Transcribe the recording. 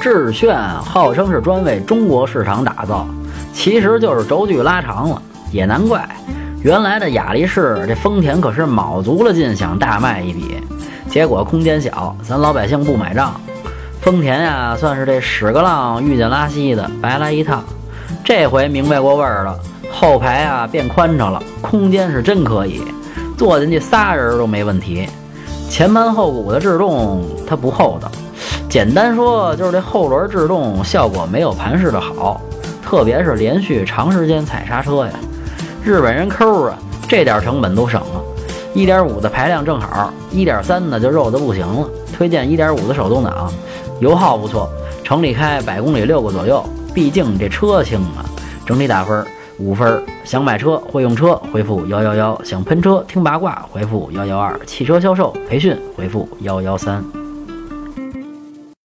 致炫号称是专为中国市场打造，其实就是轴距拉长了。也难怪，原来的雅力士这丰田可是卯足了劲想大卖一笔，结果空间小，咱老百姓不买账。丰田呀，算是这屎个浪遇见拉稀的，白来一趟。这回明白过味儿了，后排啊变宽敞了，空间是真可以，坐进去仨人都没问题。前盘后鼓的制动它不厚道，简单说就是这后轮制动效果没有盘式的好，特别是连续长时间踩刹车呀。日本人抠啊，这点成本都省了。一点五的排量正好，一点三的就肉的不行了。推荐一点五的手动挡，油耗不错，城里开百公里六个左右。毕竟这车轻啊。整体打分五分。想买车会用车回复幺幺幺，想喷车听八卦回复幺幺二，汽车销售培训回复幺幺三。